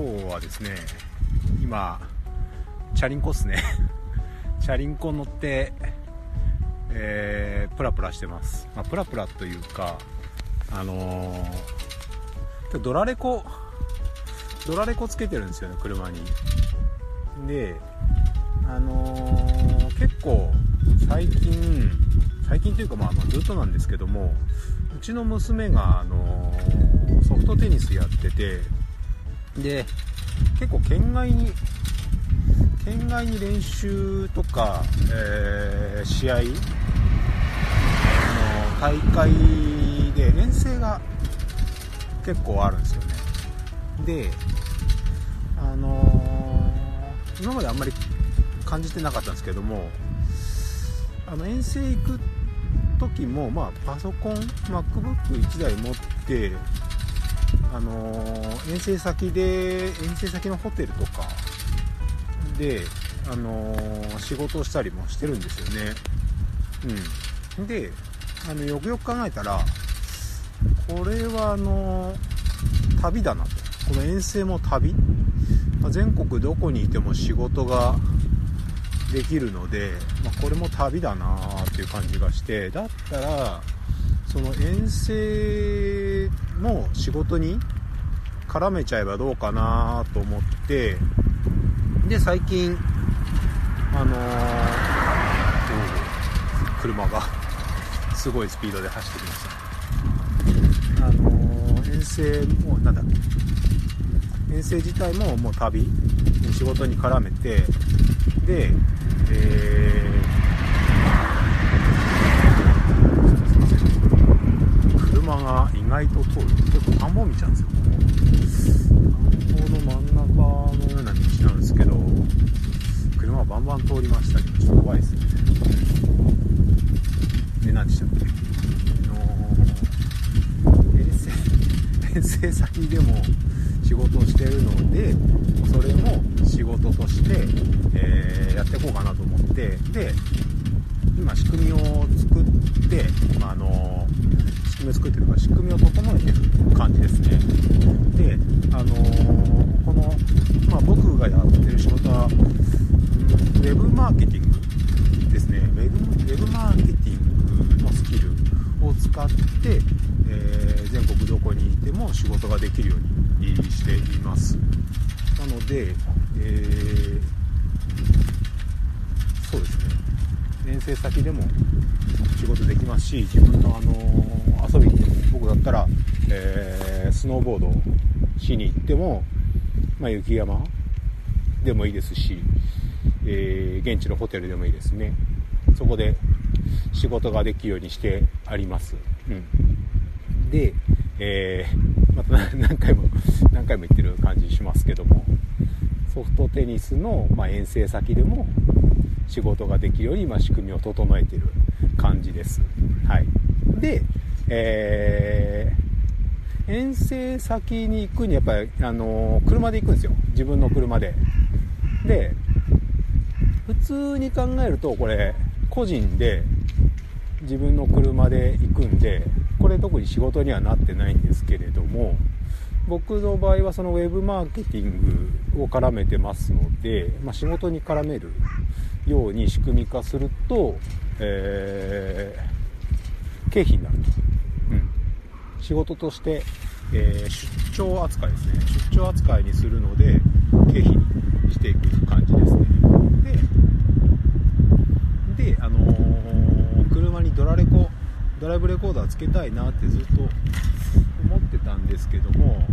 今日はですね今チャリンコっすね。チャリンコ乗ってえー、プラプラしてます、まあ、プラプラというかあのー、ドラレコドラレコつけてるんですよね車に。であのー、結構最近最近というかまあまあずっとなんですけどもうちの娘が、あのー、ソフトテニスやっててで結構県外に県外に練習とか、えー、試合あの大会で遠征が結構あるんですよね。であのー、今まであんまり感じてなかったんですけどもあの遠征行く時も、まあ、パソコン MacBook1 台持ってあのー、遠征先で遠征先のホテルとかで、あのー、仕事をしたりもしてるんですよね。うん。であのよくよく考えたらこれはあの、旅だなと。この遠征も旅、ま、全国どこにいても仕事ができるので、まあ、これも旅だなっていう感じがしてだったらその遠征の仕事に絡めちゃえばどうかなと思ってで最近あのー、車がすごいスピードで走ってきました。あのー、遠征もなんだっけ。遠征自体ももう旅仕事に絡めてでえー、車が意外と通る結構田んぼ道なんですよ。田んぼの真ん中のような道なんですけど車バンバン通りましたけどちょっと怖いですね。で何でしたっけ？あの遠征遠征先でも仕事をしてるのでそれも仕事として、えー、やっていこうかなと思って。で今仕組みを作って、まあ、あの仕組みを作ってるから仕組みを整えてる感じですね。であのー、この、まあ、僕がやってる仕事は、うん、ウェブマーケティングですね。ウェブウェブマーケティングのスキルを使って、えー、全国どこにいても仕事ができるようにしています。なので、えー、そうですね。遠征先でも仕事できますし自分の、あの遊びに僕だったら、えー、スノーボードしに行っても、まあ、雪山でもいいですし、えー、現地のホテルでもいいですねそこで仕事ができるようにしてあります、うん、で、えー、また何回も何回も言ってる感じしますけどもソフトテニスの、ま遠征先でも仕事ができるように今仕組みを整えてる感じです。はい。で、えー、遠征先に行くにやっぱり、あの、車で行くんですよ。自分の車で。で、普通に考えるとこれ、個人で自分の車で行くんで、これ特に仕事にはなってないんですけれども、僕の場合はそのウェブマーケティングを絡めてますので、まあ、仕事に絡めるように仕組み化すると、えー、経費になると、うん、仕事として、えー、出張扱いですね。出張扱いにするので経費にしていく感じですね。でであのー、車にドラレコドライブレコーダーつけたいなってずっと思ってたんですけども、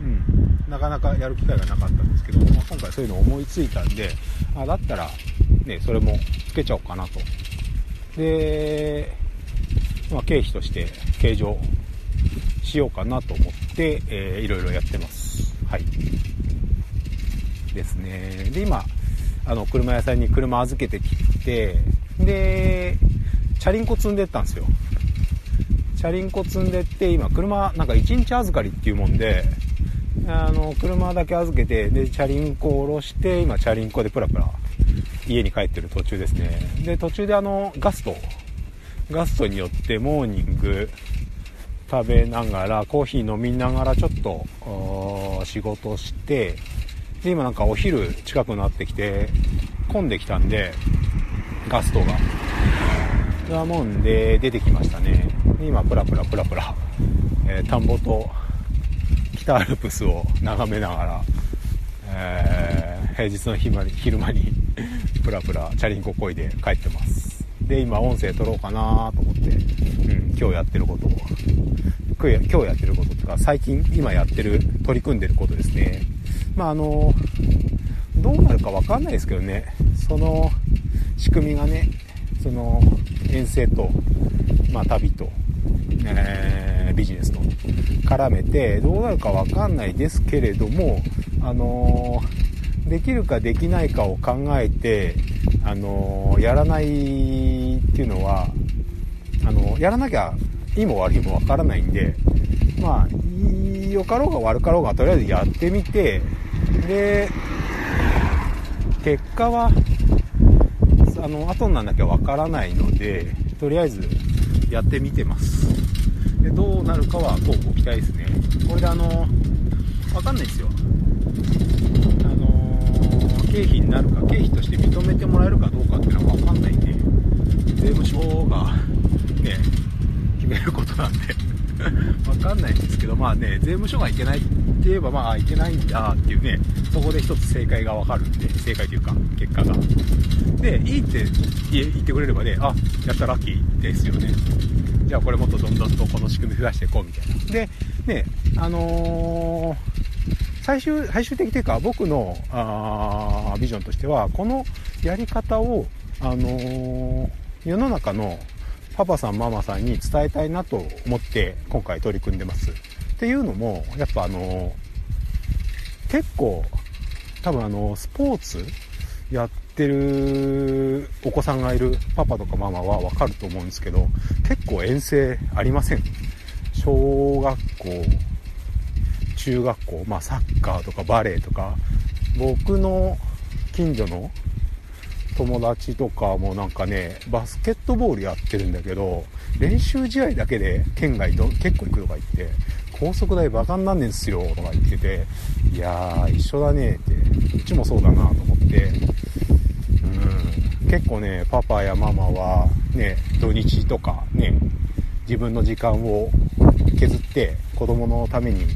うん、なかなかやる機会がなかったんですけど、まあ、今回そういうの思いついたんであだったら、ね、それもつけちゃおうかなと。で、まあ、経費として計上しようかなと思って、えー、いろいろやってます。はい。ですね。で今あの車屋さんに車預けてきてでチャリンコ積んでったんですよ。チャリンコ積んでって今車なんか1日預かりっていうもんであの車だけ預けてでチャリンコを下ろして今チャリンコでプラプラ家に帰ってる途中ですね。で途中であのガストガストによってモーニング食べながらコーヒー飲みながらちょっと仕事してで今なんかお昼近くなってきて混んできたんでガストが。がもんで出てきましたね。今プラプラプラプラ、えー、田んぼと北アルプスを眺めながら、えー、平日の昼間にプラプラチャリンコこいで帰ってます。で今音声撮ろうかなと思って、うん、今日やってることを。今日やってることとか最近今やってる取り組んでることですね。まああのどうなるか分かんないですけどね。その仕組みがねその遠征と、まあ、旅と、えー、ビジネスと絡めてどうなるか分かんないですけれどもあのできるかできないかを考えてあのやらないっていうのはあのやらなきゃいいも悪いも分からないんでまあ良かろうが悪かろうがとりあえずやってみてで結果はあの後になんなきゃわからないのでとりあえずやってみてます。でどうなるかはこうご期待ですね。これであのわかんないですよ。あの経費になるか経費として認めてもらえるかどうかっていうのはわかんないんで税務署がね決めることなんで わかんないんですけど、まあね、税務署がいけないって言えば、まあ、いけないんだっていうね、そこで一つ正解がわかるんで、正解というか、結果が。で、いいって言ってくれればね、あ、やったラッキーですよね。じゃあこれもっとどんどんとこの仕組み増やしていこうみたいな。で、ね、あのー、最終、最終的というか、僕の、あビジョンとしては、このやり方を、あのー、世の中のパパさんママさんに伝えたいなと思って今回取り組んでます。っていうのも、やっぱあの、結構、多分あの、スポーツやってるお子さんがいるパパとかママはわかると思うんですけど、結構遠征ありません。小学校、中学校、まあサッカーとかバレーとか、僕の近所の友達とかもなんかね、バスケットボールやってるんだけど、練習試合だけで県外と結構行くとか言って、高速代バカになんねんすよとか言ってて、いやー、一緒だねって、うちもそうだなと思って、うん、結構ね、パパやママはね、土日とかね、自分の時間を削って子供のために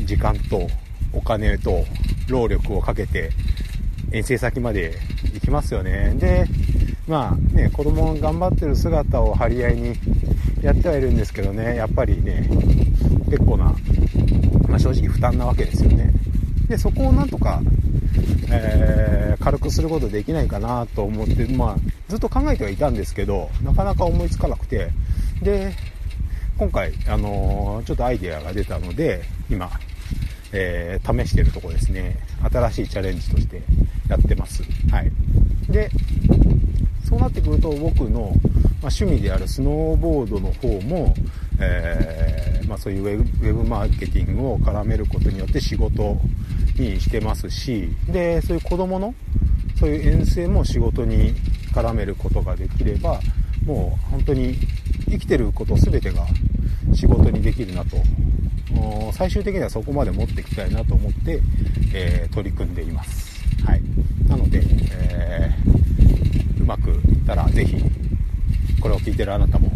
時間とお金と労力をかけて遠征先まで行きますよね。で、まあね、子供が頑張ってる姿を張り合いにやってはいるんですけどね、やっぱりね、結構な、まあ、正直負担なわけですよね。で、そこをなんとか、えー、軽くすることできないかなと思って、まあ、ずっと考えてはいたんですけど、なかなか思いつかなくて、で、今回、あのー、ちょっとアイデアが出たので、今、えー、試してるとこですね。新しいチャレンジとしてやってます。はい。で、そうなってくると僕の、まあ、趣味であるスノーボードの方も、えー、まあ、そういうウェブマーケティングを絡めることによって仕事にしてますし、で、そういう子供の、そういう遠征も仕事に絡めることができれば、もう本当に生きてること全てが仕事にできるなとの最終的にはそこまで持っていきたいなと思って、えー、取り組んでいます。はい。なので、えー、うまくいったらぜひ、これを聞いてるあなたも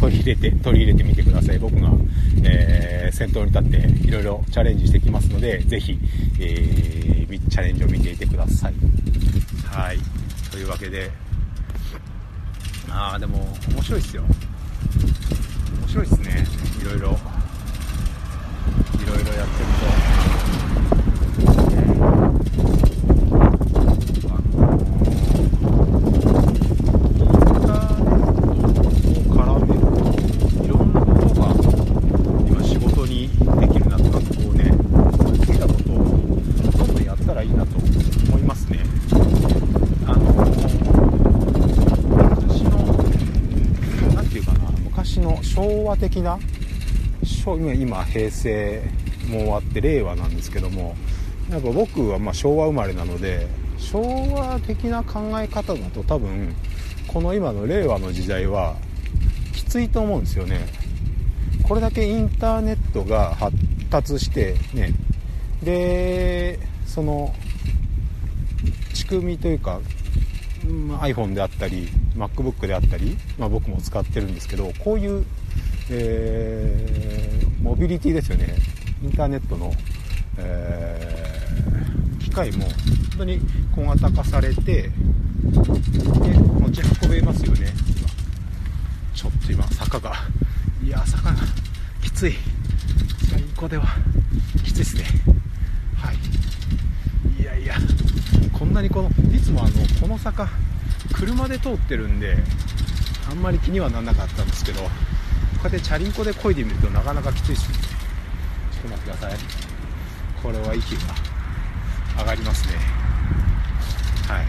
取り入れて、取り入れてみてください。僕が、えー、先頭に立っていろいろチャレンジしてきますので、ぜひ、えー、チャレンジを見ていてください。はい。というわけで、ああ、でも面白いっすよ。面白いっすね。いろいろ。いろやってると、ね、あのー、インターネットを絡めるといろんなことが今仕事にできるなとかこうね好きなことをどんどんやったらいいなと思いますね。あのー、昔の何て言うかな昔の昭和的な今平成も終わって令和なんですけどもやっぱ僕はま昭和生まれなので昭和的な考え方だと多分この今の令和の時代はきついと思うんですよね。これだけインターネットが発達してね。でその仕組みというか、iPhone であったり MacBook であったり、まあ、僕も使ってるんですけどこういう、えー、モビリティですよね。インターネットの、えー、機械も本当に小型化されてで持ち運べますよね。ちょっと今坂がいや坂がきつい。最高ではきついですね。はい。いやいやこんなにこのいつもあのこの坂車で通ってるんであんまり気にはならなかったんですけどこうやってチャリンコで漕いでみるとなかなかきついですね。ちょっと待ってください。これは息が上がりますね。はい。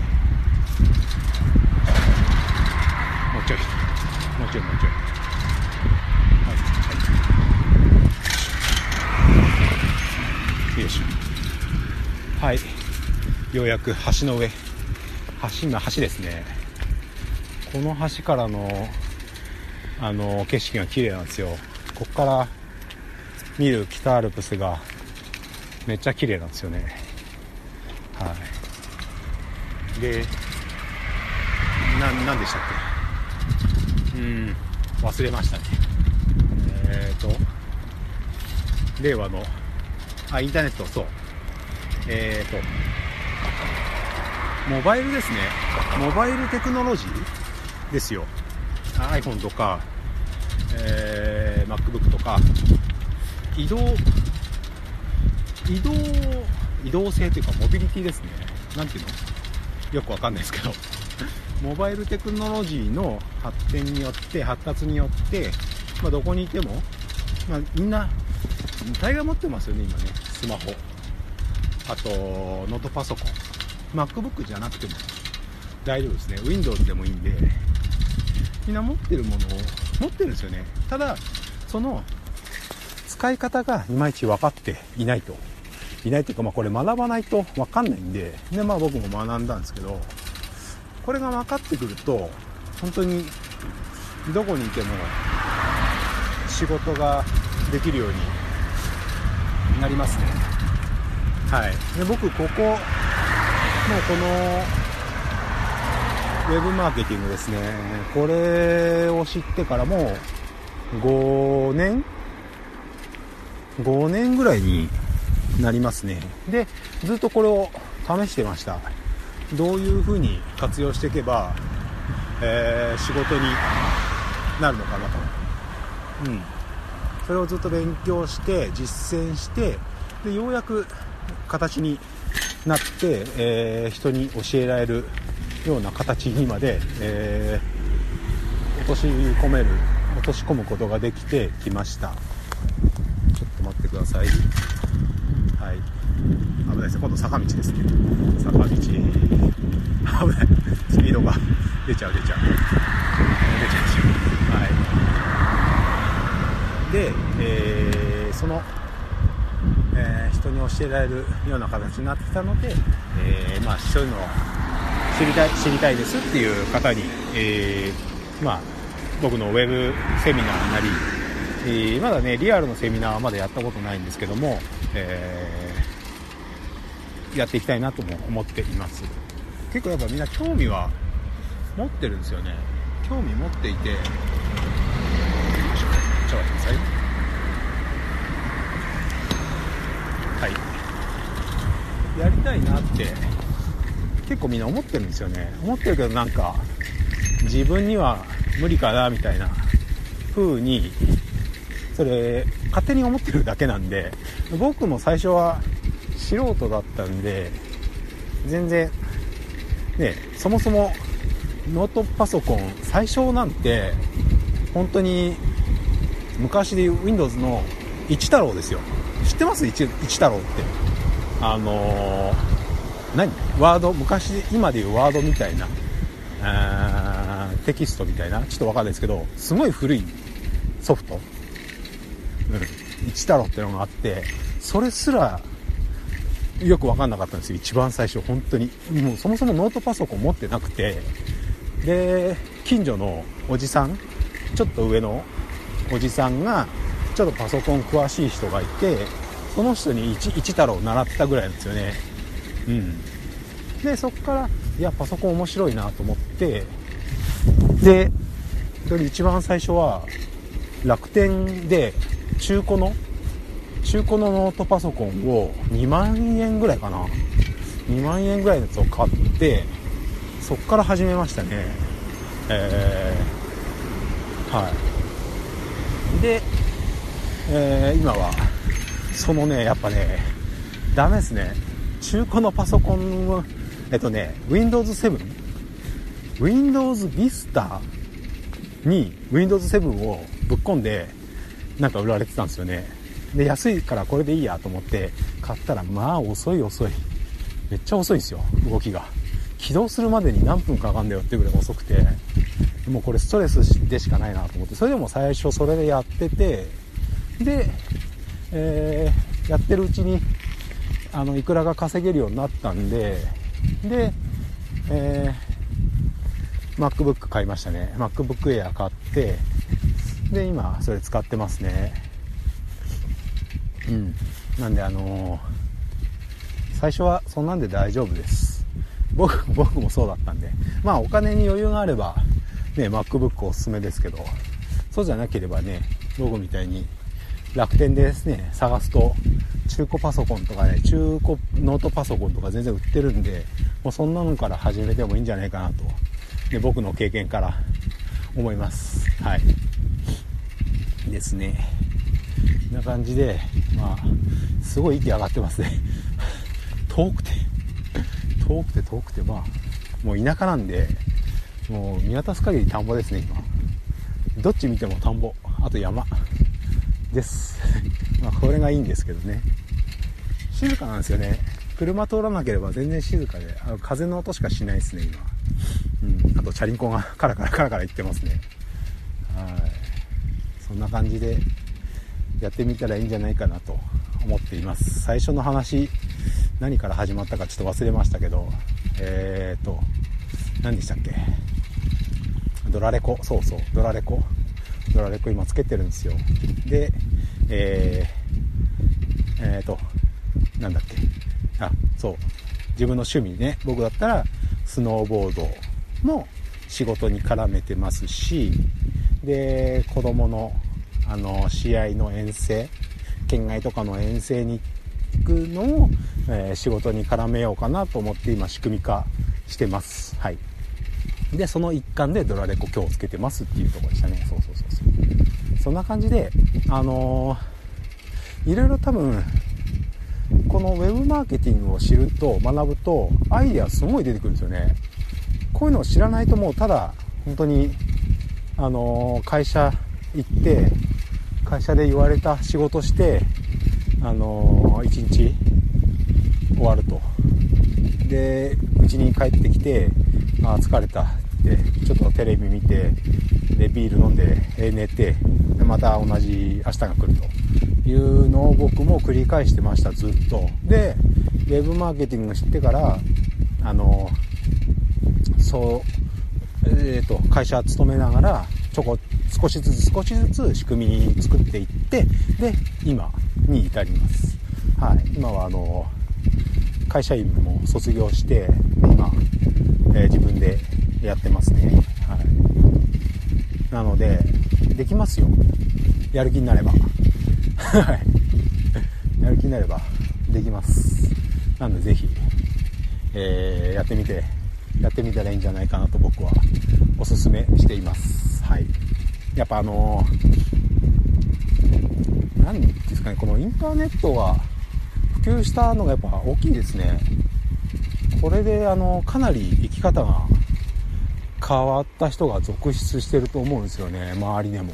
もうちょい。もうちょいもうちょい。はい。はい。よいしょ。はい。ようやく橋の上。橋今橋ですね。この橋からのあの景色が綺麗なんですよ。ここから見る北アルプスがめっちゃ綺麗なんですよね。はい。でな何でしたっけ？うん忘れましたね。えっ、ー、と令和のあインターネットそう。えっ、ー、とモバイルですね。モバイルテクノロジーですよ。iPhone とか、えー、MacBook とか移動移動移動性というかモビリティですね。何ていうの？よくわかんないですけど。モバイルテクノロジーの発展によって発達によって、まあ、どこにいても、まあ、みんな大概持ってますよね今ね。スマホ。あとノートパソコン。MacBook じゃなくても大丈夫ですね。Windows でもいいんで。みんな持ってるものを持ってるんですよね。ただその使い方がいまいち分かっていないと。いないというか、まあ、これ学ばないと分かんないんで。で、まあ、僕も学んだんですけどこれが分かってくると本当にどこにいても仕事ができるようになりますね。はい。で僕ここもうこのェブマーケティングですね、これを知ってからもう5年 ?5 年ぐらいになりますね。で、ずっとこれを試してました。どういう風に活用していけば、えー、仕事になるのかなと。うん。それをずっと勉強して、実践して、で、ようやく形になって、えー、人に教えられるような形にまで、えー、落とし込める落とし込むことができてきました。ちょっと待ってください。はい。危ないです今度坂道ですね。坂道。危ない。スピードが出ちゃう出ちゃう。出ちゃう出ちゃうはい。で、えー、そのえー、人に教えられるような形になってきたので、えー、まあ、そういうのを知りたい知りたいですっていう方に、えー、まあ、僕のウェブセミナーなり、えー、まだねリアルのセミナーはまだやったことないんですけども、えー、やっていきたいなとも思っています。結構やっぱみんな興味は持ってるんですよね。興味持っていて。ちょっと待ってください。はい。やりたいなって結構みんな思ってるんですよね。思ってるけどなんか自分には無理かなみたいな風にそれ勝手に思ってるだけなんで僕も最初は素人だったんで全然ねそもそもノートパソコン最初なんて本当に昔でいう Windows の一太郎ですよ。知ってます？一一太郎って。あのー、何？ワード昔今でいうワードみたいな。テキストみたいな。ちょっとわかんないですけどすごい古いソフト、うん、一太郎ってのがあってそれすらよく分かんなかったんですよ。一番最初本当に。もうそもそもノートパソコン持ってなくて。で近所のおじさんちょっと上のおじさんがちょっとパソコン詳しい人がいてその人に一一太郎を習ったぐらいなんですよね。うん。でそこからいやパソコン面白いなと思ってで一番最初は楽天で中古の中古のノートパソコンを2万円ぐらいかな。2万円ぐらいのやつを買ってそっから始めましたね。えー、はい。で、えー、今はそのねやっぱねダメですね。中古のパソコンをえっとね Windows 7 Windows Vista に Windows 7をぶっ込んでなんか売られてたんですよね。で安いからこれでいいやと思って買ったらまあ遅い遅い。めっちゃ遅いんですよ動きが。起動するまでに何分かかんだよっていうぐらい遅くて。もうこれストレスでしかないなと思って。それでも最初それでやっててで、えー、やってるうちにあのいくらが稼げるようになったんでで、えー、MacBook 買いましたね。MacBook Air 買ってで今それ使ってますね。うん。なんであのー、最初はそんなんで大丈夫です。僕僕もそうだったんで。まあお金に余裕があればね MacBook おすすめですけどそうじゃなければね僕みたいに楽天でですね探すと中古パソコンとかね中古ノートパソコンとか全然売ってるんでもうそんなのから始めてもいいんじゃないかなと、ね、僕の経験から思います。はい。ですね。こんな感じでまあすごい息上がってますね。遠くて。遠くて遠くて。まあもう田舎なんでもう見渡す限り田んぼですね今。どっち見ても田んぼ。あと山。です。まあこれがいいんですけどね。静かなんですよね。車通らなければ全然静かであの風の音しかしないですね今、うん、あとチャリンコが カラカラカラカラ言ってますね。はい。そんな感じでやってみたらいいんじゃないかなと思っています。最初の話何から始まったかちょっと忘れましたけどえーと何でしたっけ？ドラレコ。そうそうドラレコ。ドラレコ今つけてるんですよ。でえー、えーとなんだっけ。あそう。自分の趣味ね。僕だったらスノーボードも仕事に絡めてますしで子供のあの試合の遠征県外とかの遠征に行くのを、えー、仕事に絡めようかなと思って今仕組み化してます。はい。でその一環でドラレコ今日つけてますっていうところでしたね。そうそうそうそう。そんな感じであのー、いろいろ多分このウェブマーケティングを知ると学ぶとアイデアすごい出てくるんですよね。こういうのを知らないともうただ本当にあのー、会社行って会社で言われた仕事してあのー、1日終わると。で家に帰ってきてあ疲れた。てちょっとテレビ見てでビール飲んで寝てでまた同じ明日が来るというのを僕も繰り返してましたずっと。でウェブマーケティングを知ってからあのそうえっ、ー、と会社勤めながらちょこ少しずつ少しずつ仕組み作っていってで今に至ります。はい。今はあの会社員も卒業して今、えー、自分でやってますね。はい。なのでできますよ。やる気になれば。はい。やる気になればできます。なのでぜひ、えー、やってみてやってみたらいいんじゃないかなと僕はおすすめしています。はい。やっぱあの何ですかねこのインターネットが普及したのがやっぱ大きいですね。これであのかなり生き方が変わった人が続出してると思うんですよね周りでも。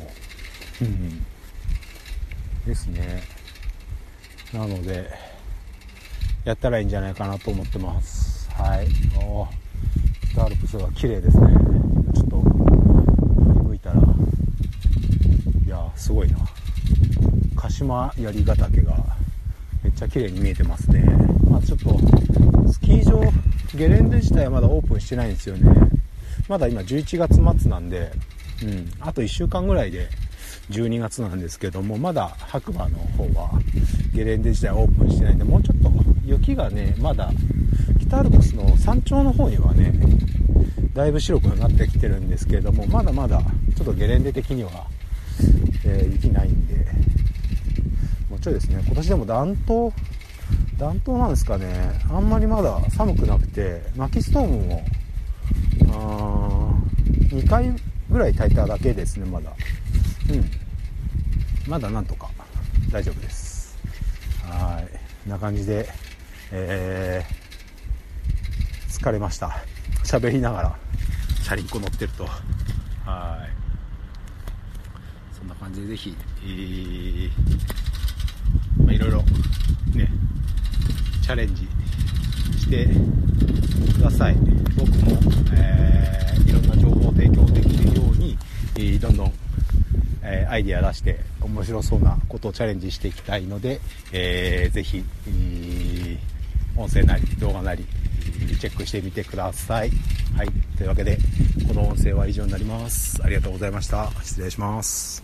うん。ですね。なのでやったらいいんじゃないかなと思ってます。はい。おスタールプスが綺麗ですね。ちょっと振り向いたら。いやすごいな。鹿島槍ヶ岳がめっちゃ綺麗に見えてますね。まあちょっとスキー場ゲレンデ自体はまだオープンしてないんですよね。まだ今11月末なんでうん。あと1週間ぐらいで12月なんですけどもまだ白馬の方はゲレンデ自体オープンしてないんでもうちょっと雪がねまだ北アルプスの山頂の方にはねだいぶ白くなってきてるんですけれどもまだまだちょっとゲレンデ的には、えー、雪ないんでもうちょいですね。今年でも暖冬暖冬なんですかね。あんまりまだ寒くなくて薪ストームもあ2回ぐらい炊いただけですねまだ。うん。まだなんとか。大丈夫です。はい。こんな感じでえー、疲れました。喋りながらチャリンコ乗ってると。はい。そんな感じでぜひ、えーまあ、いろいろねチャレンジしてください僕も、えー、いろんな情報を提供できるように、どんどん、えー、アイデア出して面白そうなことをチャレンジしていきたいので、えー、ぜひ、えー、音声なり動画なりチェックしてみてください。はい。というわけで、この音声は以上になります。ありがとうございました。失礼します。